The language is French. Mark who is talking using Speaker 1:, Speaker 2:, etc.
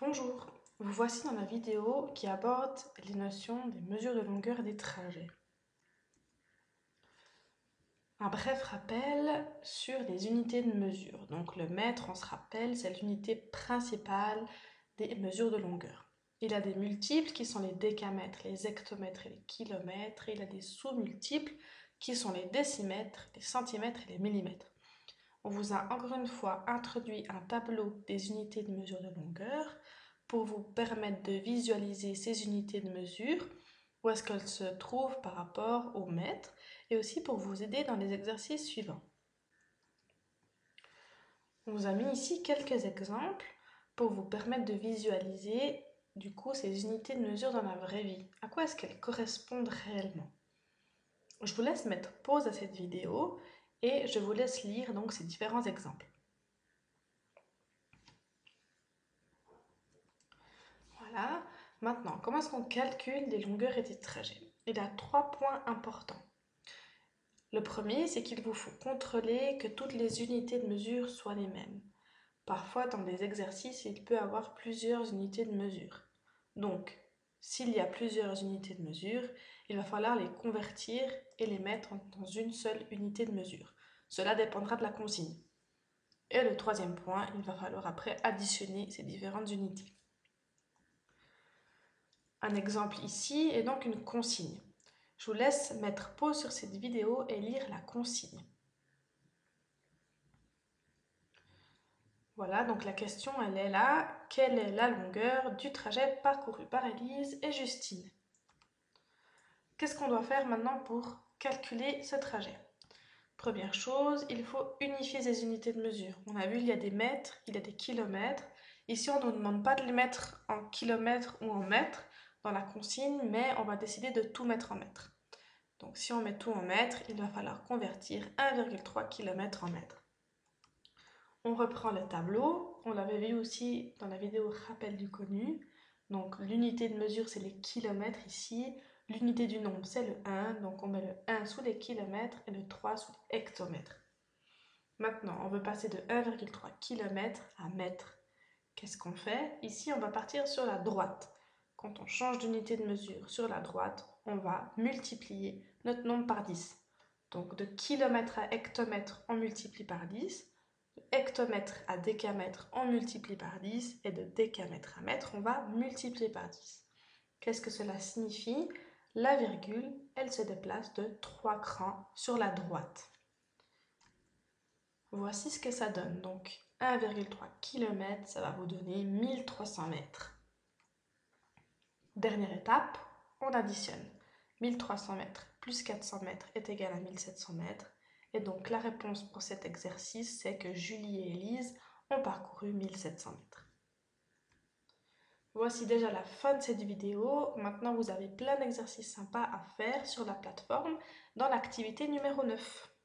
Speaker 1: Bonjour, vous voici dans la vidéo qui aborde les notions des mesures de longueur des trajets. Un bref rappel sur les unités de mesure. Donc le mètre, on se rappelle, c'est l'unité principale des mesures de longueur. Il a des multiples qui sont les décamètres, les hectomètres et les kilomètres. il a des sous-multiples qui sont les décimètres, les centimètres et les millimètres. On vous a encore une fois introduit un tableau des unités de mesure de longueur pour vous permettre de visualiser ces unités de mesure, où est-ce qu'elles se trouvent par rapport au mètre, et aussi pour vous aider dans les exercices suivants. On vous a mis ici quelques exemples pour vous permettre de visualiser du coup ces unités de mesure dans la vraie vie. À quoi est-ce qu'elles correspondent réellement? Je vous laisse mettre pause à cette vidéo et je vous laisse lire donc ces différents exemples. Voilà. Maintenant, comment est-ce qu'on calcule des longueurs et des trajets? Il y a trois points importants. Le premier, c'est qu'il vous faut contrôler que toutes les unités de mesure soient les mêmes. Parfois, dans des exercices, il peut avoir plusieurs unités de mesure. Donc, s'il y a plusieurs unités de mesure, il va falloir les convertir et les mettre dans une seule unité de mesure. Cela dépendra de la consigne. Et le troisième point, il va falloir après additionner ces différentes unités. Un exemple ici est donc une consigne. Je vous laisse mettre pause sur cette vidéo et lire la consigne. Voilà, donc la question elle est là. Quelle est la longueur du trajet parcouru par Elise et Justine? Qu'est-ce qu'on doit faire maintenant pour calculer ce trajet? Première chose, il faut unifier ces unités de mesure. On a vu, il y a des mètres, il y a des kilomètres. Ici, on ne nous demande pas de les mettre en kilomètres ou en mètres dans la consigne, mais on va décider de tout mettre en mètres. Donc si on met tout en mètres, il va falloir convertir 1,3 km en mètres. On reprend le tableau. On l'avait vu aussi dans la vidéo rappel du connu. Donc l'unité de mesure, c'est les kilomètres ici. L'unité du nombre, c'est le 1, donc on met le 1 sous les kilomètres et le 3 sous les hectomètres. Maintenant, on veut passer de 1,3 km à mètre. Qu'est-ce qu'on fait? Ici, on va partir sur la droite. Quand on change d'unité de mesure sur la droite, on va multiplier notre nombre par 10. Donc de kilomètre à hectomètre, on multiplie par 10. Hectomètre à décamètre, on multiplie par 10. Et de décamètre à mètre, on va multiplier par 10. Qu'est-ce que cela signifie? La virgule, elle se déplace de 3 crans sur la droite. Voici ce que ça donne. Donc 1,3 km, ça va vous donner 1300 mètres. Dernière étape, on additionne. 1300 mètres plus 400 mètres est égal à 1700 mètres. Et donc la réponse pour cet exercice, c'est que Julie et Elise ont parcouru 1700 mètres. Voici déjà la fin de cette vidéo. Maintenant, vous avez plein d'exercices sympas à faire sur la plateforme dans l'activité numéro 9.